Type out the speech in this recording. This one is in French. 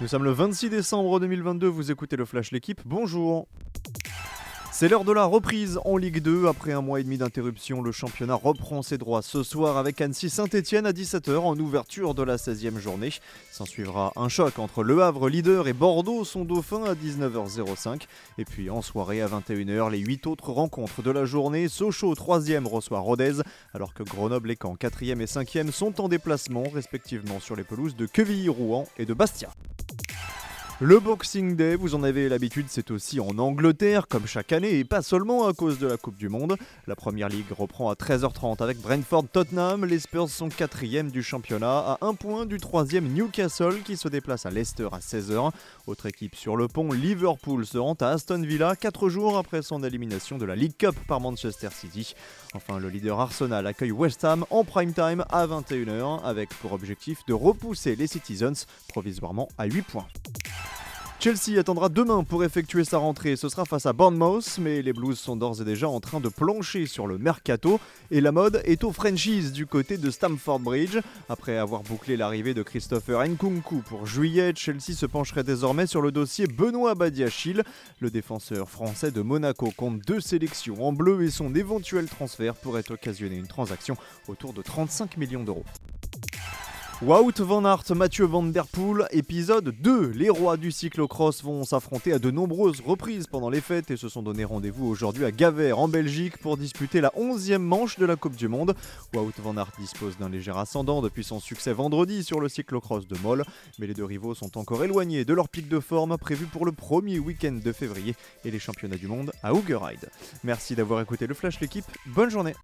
Nous sommes le 26 décembre 2022, vous écoutez le Flash L'équipe, bonjour c'est l'heure de la reprise en Ligue 2. Après un mois et demi d'interruption, le championnat reprend ses droits ce soir avec Annecy Saint-Etienne à 17h en ouverture de la 16e journée. S'en suivra un choc entre Le Havre, leader, et Bordeaux, son dauphin, à 19h05. Et puis en soirée à 21h, les 8 autres rencontres de la journée. Sochaux, 3e, reçoit Rodez, alors que Grenoble et Caen, 4e et 5e, sont en déplacement, respectivement sur les pelouses de Quevilly-Rouen et de Bastia. Le Boxing Day, vous en avez l'habitude, c'est aussi en Angleterre, comme chaque année, et pas seulement à cause de la Coupe du Monde. La première ligue reprend à 13h30 avec Brentford Tottenham. Les Spurs sont quatrième du championnat, à un point du troisième Newcastle qui se déplace à Leicester à 16h. Autre équipe sur le pont, Liverpool se rend à Aston Villa 4 jours après son élimination de la League Cup par Manchester City. Enfin, le leader Arsenal accueille West Ham en prime time à 21h avec pour objectif de repousser les Citizens provisoirement à 8 points. Chelsea attendra demain pour effectuer sa rentrée. Ce sera face à Bournemouth, mais les Blues sont d'ores et déjà en train de plancher sur le mercato et la mode est au franchise du côté de Stamford Bridge. Après avoir bouclé l'arrivée de Christopher Nkunku pour juillet, Chelsea se pencherait désormais sur le dossier Benoît Badiachil. Le défenseur français de Monaco compte deux sélections en bleu et son éventuel transfert pourrait occasionner une transaction autour de 35 millions d'euros. Wout van Aert, Mathieu Van Der Poel, épisode 2. Les rois du cyclocross vont s'affronter à de nombreuses reprises pendant les fêtes et se sont donné rendez-vous aujourd'hui à Gavert en Belgique pour disputer la 11e manche de la Coupe du Monde. Wout van Aert dispose d'un léger ascendant depuis son succès vendredi sur le cyclocross de Moll, mais les deux rivaux sont encore éloignés de leur pic de forme prévu pour le premier week-end de février et les championnats du monde à Hoogeride. Merci d'avoir écouté le Flash l'équipe, bonne journée